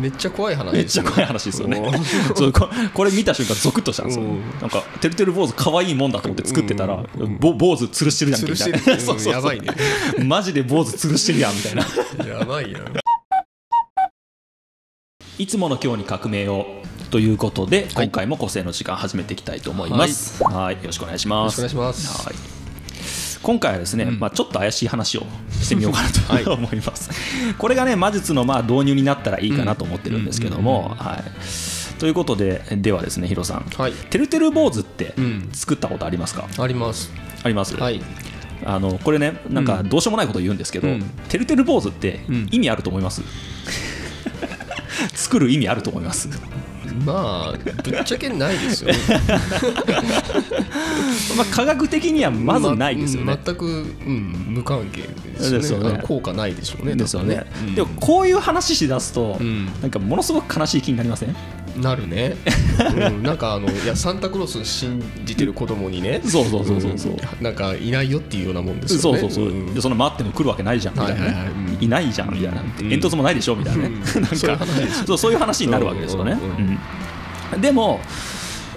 めっちゃ怖い話。めっちゃ怖い話ですよね。ここれ見た瞬間ゾクッとしたんですよ。うん。なんかてるてる坊主可愛いもんだと思って作ってたら、ぼ坊主吊るしてるやんみたいな。そうそうやばいね。マジで坊主吊るしてるやんみたいな。やばいな。いつもの今日に革命をということで、はい。今回も個性の時間始めていきたいと思います。はい、よろしくお願いします。よろしくお願いします。はい。今回はですね、まあちょっと怪しい話をしてみようかなと、はい思います。これがね魔術のまあ導入になったらいいかなと思ってるんですけども、はい。ということでではですねヒロさん、はいてるてる坊主ってうん作ったことありますか？ありますあります？はいあのこれねなんかどうしようもないこと言うんですけど、うんてるてる坊主ってうん意味あると思います？作る意味あると思います？まあぶっちゃけないですよね。まあ、科学的にはまずないですよね。ま全く、うん、無関係ですよね。ね。効果ないでしょうねですよね。多分でもこういう話しだすと、うん。なんかものすごく悲しい気になりません？うんなるね、うん、なんかあのいやサンタクロース信じてる子供にねそうそうそうそうそう、ん。なんかいないよっていうようなもんですよね。そうそうそう、ん。でその待っても来るわけないじゃんみたいなね、はいはいはい。うんいないじゃんみたいな、ん。煙突もないでしょみたいな。ね、うん。なんかそうそういう話になるわけですよね、でも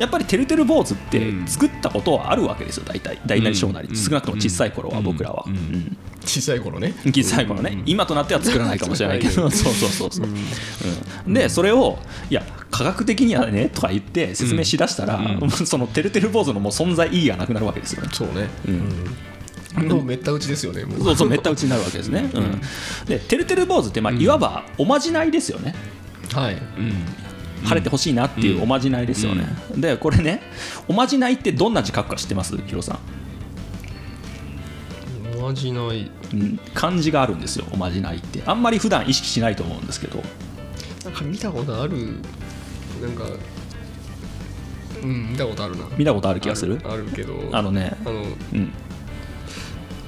やっぱりてるてる坊主ってうん。作ったことはあるわけですよ大体。大なり小なり、うん。少なくとも小さい頃は僕らは、小さい頃ね。小さい頃ね、今となっては作らないかもしれないけど、うん。そうそうそうそう、うん。でそれをいや科学的にはねとか言って説明しだしたら、うん。そのてるてる坊主のもう存在意義がなくなるわけですよね。そうね。うん。うんもうめった打ちですよねそうそうめった打ちになるわけですね、うん。でてるてる坊主って、まあ、いわばおまじないですよね、はい、うん。晴れてほしいなっていうおまじないですよね、でこれねおまじないってどんな字書くか知ってます？ヒロさん、おまじない。うん、漢字があるんですよおまじないって。あんまり普段意識しないと思うんですけど。なんか見たことある。なんかうん見たことあるな。見たことある気がする？あるあるけど。あのね。あのうん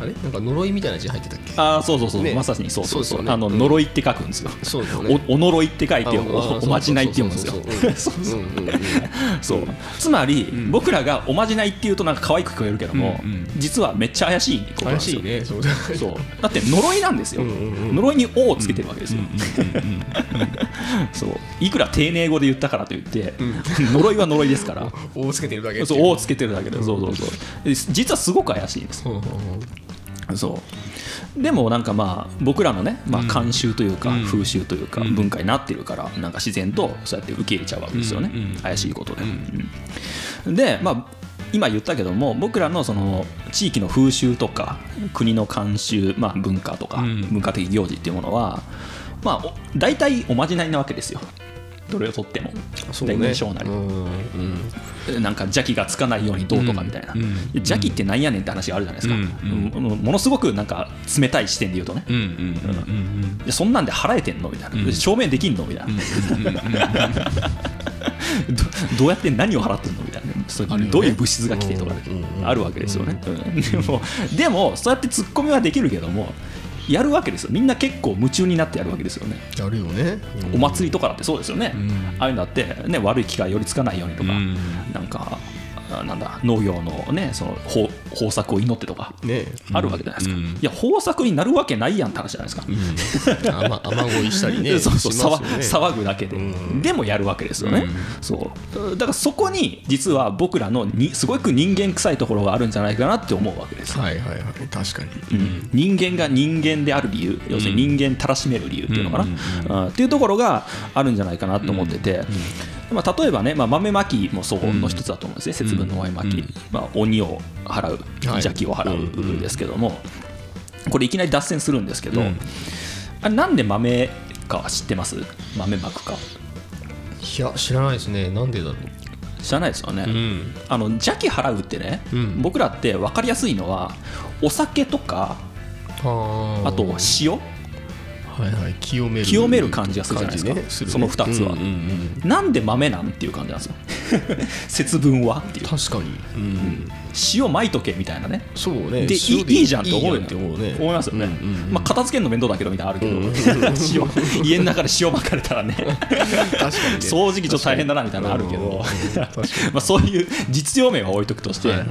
あれ？なんか呪いみたいな字入ってたっけ？ああそうそうそう、ね。まさにそうそうそう。ねあの呪いって書くんですよ、そうだよね。おお呪いって書いてあおまじないって読むんですよ。そうそうそう。うん僕らがおまじないっていうとなんか可愛く聞こえるけども、うんうん実はめっちゃ怪しいことなん怪ですよ。しいねそうだそう。だって呪いなんですよ、うんうんうん。呪いに「お」をつけてるわけですよ、そう。いくら丁寧語で言ったからといって、呪いは呪いですから。大つけてるだけそう「お」をつけてるだけで、そうそうそう。で実はすごく怪しいんですほうほうほうそう。でもなんかまあ僕らのね、まあ、うん。慣習というか、うん。風習というか、うん。文化になってるからなんか自然とそうやって受け入れちゃうわけですよね、怪しいことで、でまあ今言ったけども僕らのその地域の風習とか国の慣習、まあ、文化とか、うん。文化的行事っていうものは、まあ、お大体おまじないなわけですよ。どれをとっても。ね。なり小なり。うん。うんなんか邪気がつかないようにどうとかみたいな、うんうん邪気ってなんやねんって話があるじゃないですか、うんもものすごくなんか冷たい視点で言うとね、そんなんで払えてんのみたいな、うん。証明できんのみたいな、どどうやって何を払ってんのみたいな。どういう物質が来てとかあるわけですよね、うん。でもでもそうやってツッコミはできるけどもやるわけですよ。みんな結構夢中になってやるわけですよね、やるよね。お祭りとかだってそうですよね、うん。ああいうのだって、ね、悪い気が寄りつかないようにとか、うん。なんかあなんだ農業の,、ね、その豊豊作を祈ってとかねあるわけじゃないですか、うん。いや豊作になるわけないやんって話じゃないですか、うん。雨雨乞いしたりね そうそうね。騒騒ぐだけで、うん。でもやるわけですよね、うん。そう。だからそこに実は僕らのにすごく人間臭いところがあるんじゃないかなって思うわけです、はいはいはい。確かに。うん。人間が人間である理由。要するに人間たらしめる理由っていうのかな、うんうんっていうところがあるんじゃないかなと思ってて、まあ、例えばね、まあ、豆まきもそうの一つだと思うんですね、節分の豆まき、うん。まあ、鬼を払う邪気を払うん。ですけども、これいきなり脱線するんですけど、うん。あれなんで豆かは知ってます？豆まくかいや知らないですね。なんでだろう？知らないですよね、ん。あの邪気払うってね、うん。僕らって分かりやすいのはお酒とかああと塩はいはい。清める。清める感じがするじゃないですか。ねその二つは。うんうんうんなんで豆なんっていう感じなんですよ 節分はっていう。確かに。うん塩まいとけみたいなね。そうね。でい塩いいいじゃんって思うよね。思いますよね、うんうんうん。まあ、片付けるの面倒だけどみたいなのあるけど、うん。塩家の中で塩まかれたらね。確かにね。掃除機ちょっと大変だなみたいなのあるけど、まあそういう実用面は置いとくとして、はいはい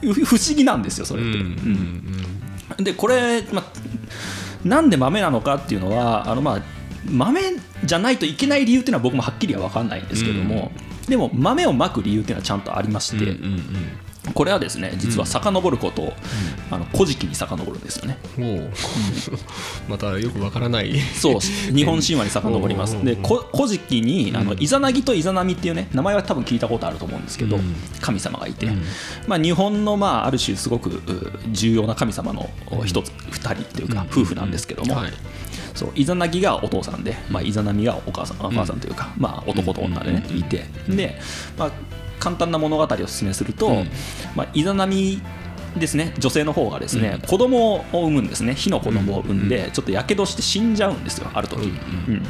ふ不思議なんですよそれって、うん。うん。でこれ、まあ、なんで豆なのかっていうのはあの、まあ、豆じゃないといけない理由っていうのは僕もはっきりは分かんないんですけども、でも豆をまく理由っていうのはちゃんとありまして、うんうんこれはですね実は遡ること、あの古事記に遡るんですよね。う。ん またよくわからない。そう日本神話に遡ります。でこ古事記にあのうんイザナギとイザナミっていうね名前は多分聞いたことあると思うんですけど、うん。神様がいて、うん。まあ、日本のまあある種すごくう重要な神様の一つ二人というか夫婦なんですけども、はい。そうイザナギがお父さんで、まあ、イザナミがお母さんお母さんというか、まあ、男と女でね、いて。で、まあ、簡単な物語を説明すると、うん。ままあ、イザナミですね女性の方がですね、子供を産むんですね。火の子供を産んで、ちょっとやけどして死んじゃうんですよある時、うんうん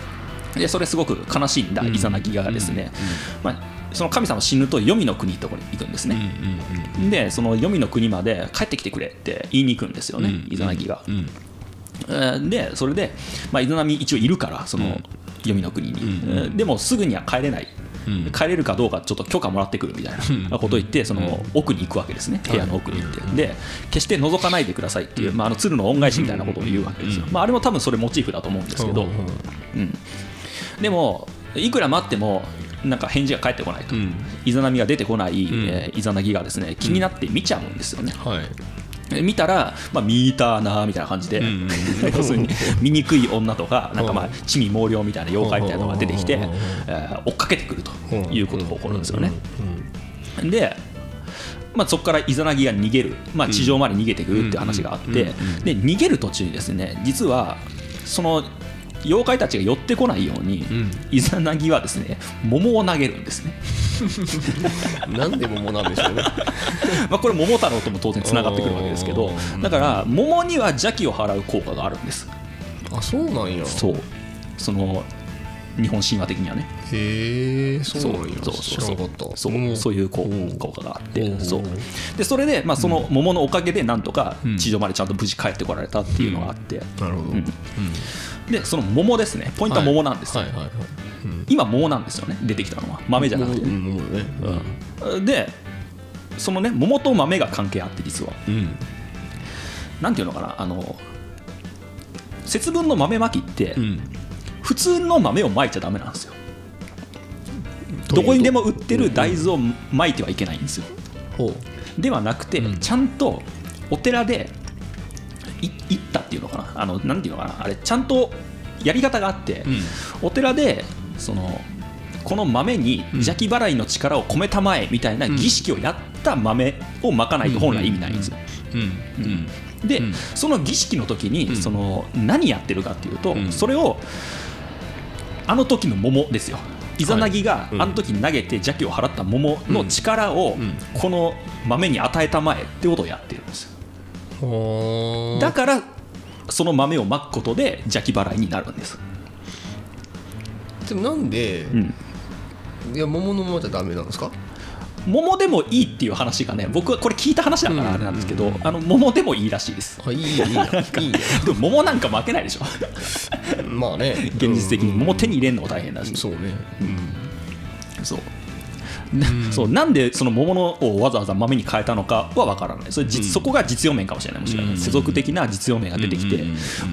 でそれすごく悲しいんだ、うんイザナギがですね、まあ、その神様死ぬと黄泉の国ってところに行くんですうんね、うんでその黄泉の国まで帰ってきてくれって言いに行くんですよね、うんイザナギが、でそれで、まあ、イザナミ一応いるからその黄泉の国に、でもすぐには帰れない、うん。帰れるかどうかちょっと許可もらってくるみたいな。ことを言ってその奥に行くわけですね部屋の奥に行って。で決して覗かないでくださいっていう、まあ、あの鶴の恩返しみたいなことを言うわけですよ、まあ、あれも多分それモチーフだと思うんですけど、うんうん。うん、でもいくら待ってもなんか返事が返ってこないと、うん。イザナミが出てこない、ん。えーイザナギがですね気になって見ちゃうんですよね、はい。で見たら、まあ、見たなみたいな感じで、要するに醜い女とかなんかまあ地味猛量みたいな妖怪みたいなのが出てきて、えー追っかけてくるということが起こるんですよね。うんで、まあ、そこからイザナギが逃げる、まあ、地上まで逃げてくるっていう話があって、で逃げる途中にですね実はその妖怪たちが寄ってこないように、ん。イザナギはですね桃を投げるんですね。う んなんで桃なんでしょうねまあこれ桃太郎とも当然つながってくるわけですけどうんだから桃には邪気を払う効果があるんです。あそうなんや。そう。その日本神話的にはねへえそうなんや。そうそうそううん。そういう効果があって。うん。そう。でそれで、まあ、その桃のおかげでなんとかうん。地上までちゃんと無事帰ってこられたっていうのがあって、なるほど。うん。でその桃ですね。ポイントは桃なんですよ、今桃なんですよね。出てきたのは。豆じゃなくて。ね、うん。桃ね。うん。でそのね桃と豆が関係あって実は。うん。なんていうのかな。あの節分の豆まきって、うん。普通の豆をまいちゃダメなんですよどこにでも売ってる大豆をまいてはいけないんですよ。ではなくて、うん。ちゃんとお寺でい行ったっていうのかな。あのなんていうのかな。あれちゃんとやり方があって、うん。お寺でそのこの豆に邪気払いの力を込めたまえみたいな儀式をやった豆をまかないと本来意味ないんですよ。で、うん。その儀式の時に、うん。その何やってるかっていうと、うん。それをあの時の桃ですよイザナギがあの時に投げて邪気を払った桃の力をうん。この豆に与えたまえってことをやってるんですよ。だからその豆をまくことで邪気払いになるんです、でもなんでうん、いや桃のままじゃダメなんですか？桃でもいいっていう話がね僕はこれ聞いた話だからあれなんですけど、うん。うんあの桃でもいいらしいです。あいいよいいよいい。よ でも桃なんか負けないでしょ。まあね。現実的にうん。桃手に入れるのも大変だし、そうね。そう。なそうなんでその桃のをわざわざ豆に変えたのかは分からない。それ実、うん。そこが実用面かもしれない。もしれない、うん。世俗的な実用面が出てきて、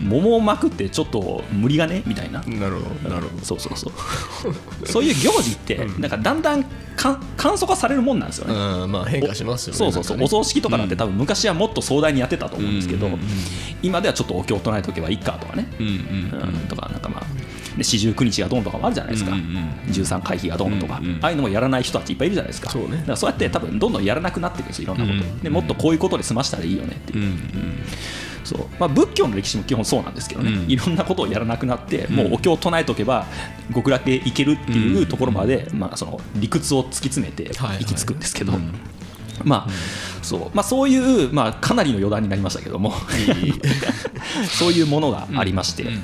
桃をまくってちょっと無理がねみたいな、なるほどなるほど。そうそうそう。そういう行事ってなんかだんだんか簡素化されるもんなんですよね、うんまあ変化しますよね。そうそうそう、なんかね。お葬式とかだって多分昔はもっと壮大にやってたと思うんですけど、今ではちょっとお経を唱えとけばいいかとかね、うんとかなんかまあで四十九日がどうのとかもあるじゃないですか、うんうん13回避がどうのとか、うんうんああいうのもやらない人たちいっぱいいるじゃないですか。そうね。だからそうやって多分どんどんやらなくなっていくんですよいろんなこと、うんでもっとこういうことで済ましたらいいよねっていう。うんうんそう。まあ、仏教の歴史も基本そうなんですけどね、うん。いろんなことをやらなくなって、もうお経を唱えとけば極楽へ行けるっていうところまで、まあ、その理屈を突き詰めて行き着くんですけど、うん。まあそう。まあ、そういう、まあ、かなりの余談になりましたけども。そういうものがありまして、うん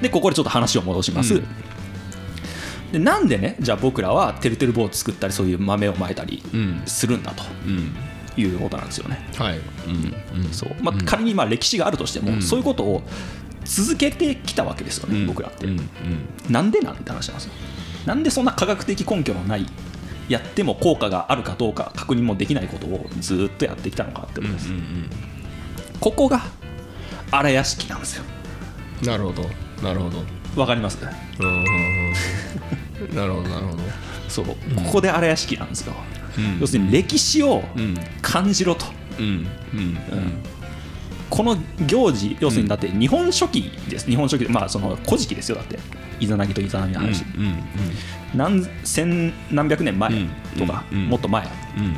でここでちょっと話を戻します、うん。でなんでねじゃあ僕らはてるてる棒を作ったりそういう豆をまいたりうん。するんだとうん。いうことなんですよね。はい。うん。うん。そう。まあ、仮にまあ歴史があるとしても、うん。そういうことを続けてきたわけですよね、うん。僕らって、なんでなんて話なんですよ。なんでそんな科学的根拠のないやっても効果があるかどうか確認もできないことをずっとやってきたのかってことです、うん。ここが荒屋敷なんですよ。なるほどなるほど。わかります？うんなるほどなるほど。そう。ここで荒屋敷なんですよ、うん。要するに歴史をうん。感じろと、うん。うん。この行事要するにだって日本書紀です。日本書紀まあその古事記ですよ。だってイザナギとイザナミの話、うん。何千何百年前とか、もっと前うん。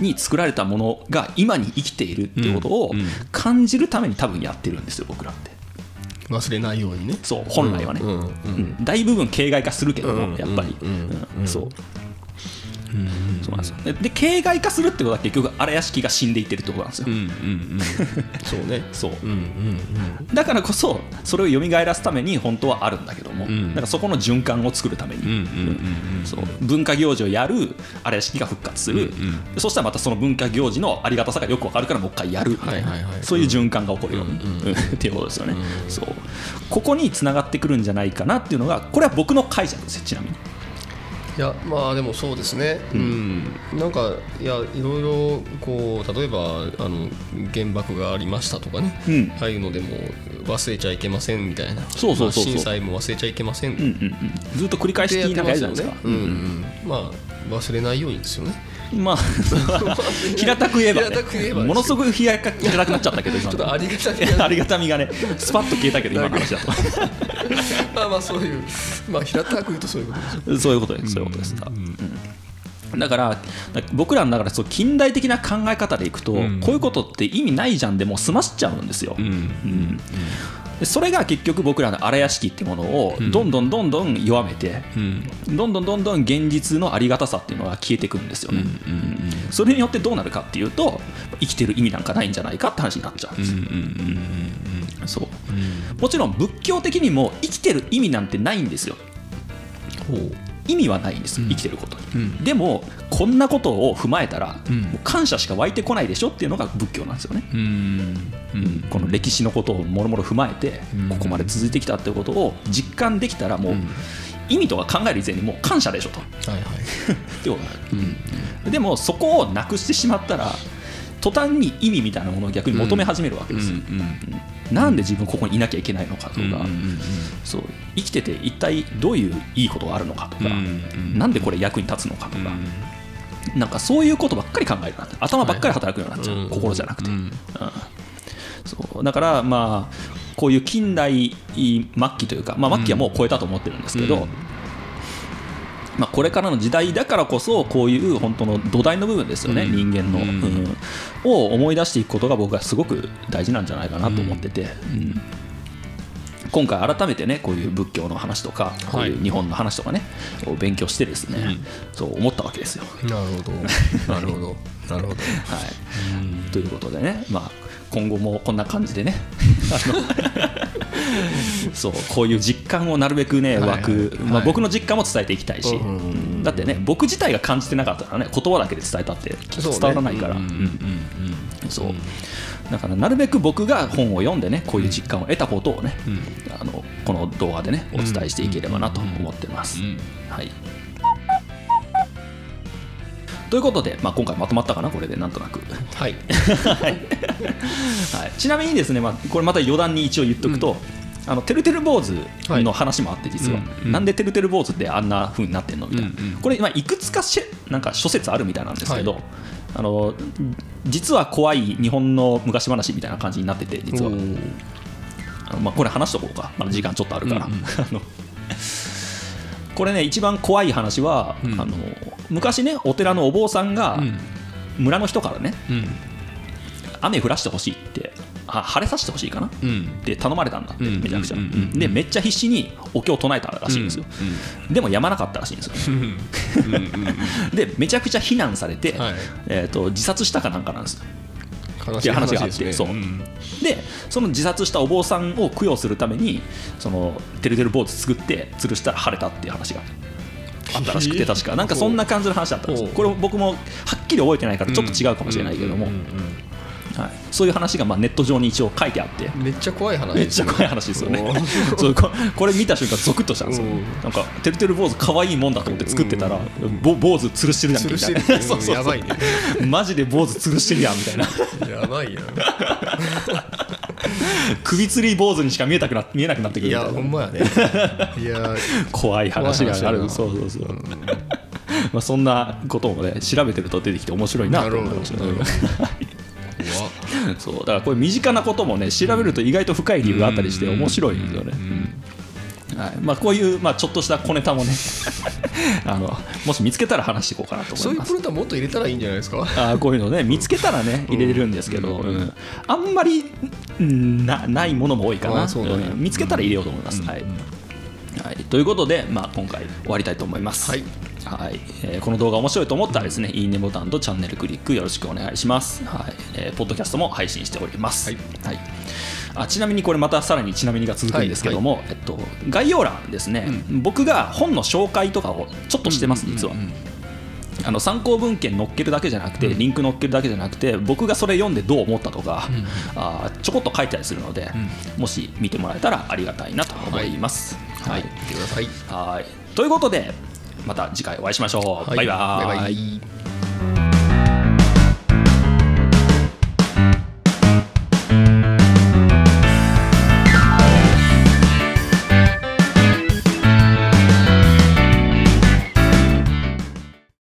に作られたものが今に生きているっていうことを感じるために多分やってるんですよ僕らって忘れないようにね。そう本来はね、うん大部分形骸化するけども、うんやっぱり、うんそうそうなんですよ。でで形骸化するってことは結局荒屋敷が死んでいってるってことなんですよ、うんうんうん そうね。そう。うんうんだからこそそれを蘇らすために本当はあるんだけども、ん。だからそこの循環を作るために、文化行事をやる荒屋敷が復活する、うんでそしたらまたその文化行事のありがたさがよくわかるからもう一回やるみたいな、はいはいはい。そういう循環が起こるように、うんっていうことですよね、そう。ここにつながってくるんじゃないかなっていうのがこれは僕の解釈ですよちなみに。いやまあでもそうですね、うん。なんかいやいろいろこう例えばあの原爆がありましたとかね、うん。ああいうのでも忘れちゃいけませんみたいな。そうそう震災も忘れちゃいけません。っうんうんうん、ずっと繰り返してなんかやるじゃないですか。うん。うん。まあ忘れないようにですよねまあ、平たく言えば,、ね、えばものすごく平たくなっちゃったけど、今 ちょっとありがたみが ありがたみがね、スパッと消えたけど、今の話だと。まあまあそういうまあ平たく言うとそういうことですよそういうことです、そういうことです。うんだから僕らのだからそう近代的な考え方でいくと、ん。こういうことって意味ないじゃんでもう済ましちゃうんですよ、うん。うん。でそれが結局僕らの荒屋敷ってものをどんどんどんどん弱めて、うん。どんどんどんどん現実のありがたさっていうのが消えていくんですよね、うんそれによってどうなるかっていうと生きてる意味なんかないんじゃないかって話になっちゃうんです、そう。もちろん仏教的にも生きてる意味なんてないんですよ意味はないんです、生きてることに、うん。でもこんなことを踏まえたら、うん。もう感謝しか湧いてこないでしょっていうのが仏教なんですよね、うん。うん。この歴史のことをもろもろ踏まえて、うん。ここまで続いてきたってことを実感できたらもう、うん。意味とか考える以前にもう感謝でしょと。はいはい。ってことになる。でもそこをなくしてしまったら途端に意味みたいなものを逆に求め始めるわけですよ、なんで自分ここにいなきゃいけないのかとか、そう。生きてて一体どういういいことがあるのかとか、うんなんでこれ役に立つのかとか、なんかそういうことばっかり考えるようになって頭ばっかり働くようになっちゃう、うん心じゃなくて、うんうん。そう。だからまあこういう近代末期というか、まあ、末期はもう超えたと思ってるんですけど、うんまあ、これからの時代だからこそこういう本当の土台の部分ですよね、うん。人間の、うん。うんを思い出していくことが僕はすごく大事なんじゃないかなと思ってて、うん。今回改めてねこういう仏教の話とかこういう日本の話とかね、を勉強してですね、そう思ったわけですよ。なるほど。なるほど。なるほど。はい、ということでね、まあ、今後もこんな感じでね。そうこういう実感をなるべくねはい湧く、はい。まあ、僕の実感も伝えていきたいし、だってね僕自体が感じてなかったらね言葉だけで伝えたって伝わらないから。そう。だからなるべく僕が本を読んでねこういう実感を得たことをね、あのこの動画でねお伝えしていければなと思ってます。うん。はいということで、まあ、今回まとまったかなこれでなんとなく。はい。はい、ちなみにですね、まあ、これまた余談に一応言っとくと、あのてるてる坊主の話もあって実は、うん。うん。なんでてるてる坊主ってあんな風になってんのみたいな、うんうん。これ、まあ、いくつかしなんか諸説あるみたいなんですけど、はい。あの実は怖い日本の昔話みたいな感じになってて実は。あの、まあ、これ話しとこうか、まだ時間ちょっとあるから、うんうん。あのこれね一番怖い話は、うん。あの昔ねお寺のお坊さんがうん。村の人からね、うん。雨降らしてほしいってあ晴れさせてほしいかな、うん。って頼まれたんだって、うん。めちゃくちゃ、うんうんうんでめっちゃ必死にお経を唱えたらしいんですよ、でもやまなかったらしいんですよ。うん。うんうん でめちゃくちゃ非難されて、はい。えー、と自殺したかなんかなんですよ。悲っていう話があってそう。んでその自殺したお坊さんを供養するためにそのてるてる坊主作って吊るしたら晴れたっていう話があったらしくてえ。ー確か。なんかそんな感じの話だったんです。これ僕もはっきり覚えてないからちょっと違うかもしれないけども、うんうんはい、そういう話がまあネット上に一応書いてあって。うんめっちゃ怖い話。めっちゃ怖い話ですよね。そうここれ見た瞬間ゾクッとしたんですよ。うん。なんかてるてる坊主可愛いもんだと思って作ってたらぼ坊主吊るしてるじゃんけみたいな。吊るしてる。そうそうそう。やばいね。マジで坊主吊るしてるやんみたいな。やばいやん首吊り坊主にしか見えたくな見えなくなってくる。いやみたいなんほまやね。いや怖い話がある。そうそうそう、まあそんなこともね調べてると出てきて面白いなと思いましたなるほどそうだからこれ身近なこともね調べると意外と深い理由があったりして面白いですよね、はい。まあ、こういう、まあ、ちょっとした小ネタもね あのもし見つけたら話していこうかなと思います。そういうプロンターもっと入れたらいいんじゃないですか？あーこういうのね見つけたらね入れれるんですけど、うん。あんまりうんなないものも多いかな、あーそうん。見つけたら入れようと思います、はい。はい、ということで、まあ、今回終わりたいと思います、はいはい。えーこの動画面白いと思ったらですね、いいねボタンとチャンネルクリックよろしくお願いします、はい。えーポッドキャストも配信しております、はい。あちなみにこれまたさらにちなみにが続くんですけども、えっと、概要欄ですね、僕が本の紹介とかをちょっとしてます実は、あの参考文献載っけるだけじゃなくて、リンク載っけるだけじゃなくて僕がそれ読んでどう思ったとか、あーちょこっと書いたりするので、もし見てもらえたらありがたいなと思います。はい、見てください。はい。ということでまた次回お会いしましょう。はい。バイバーイ。バイバイ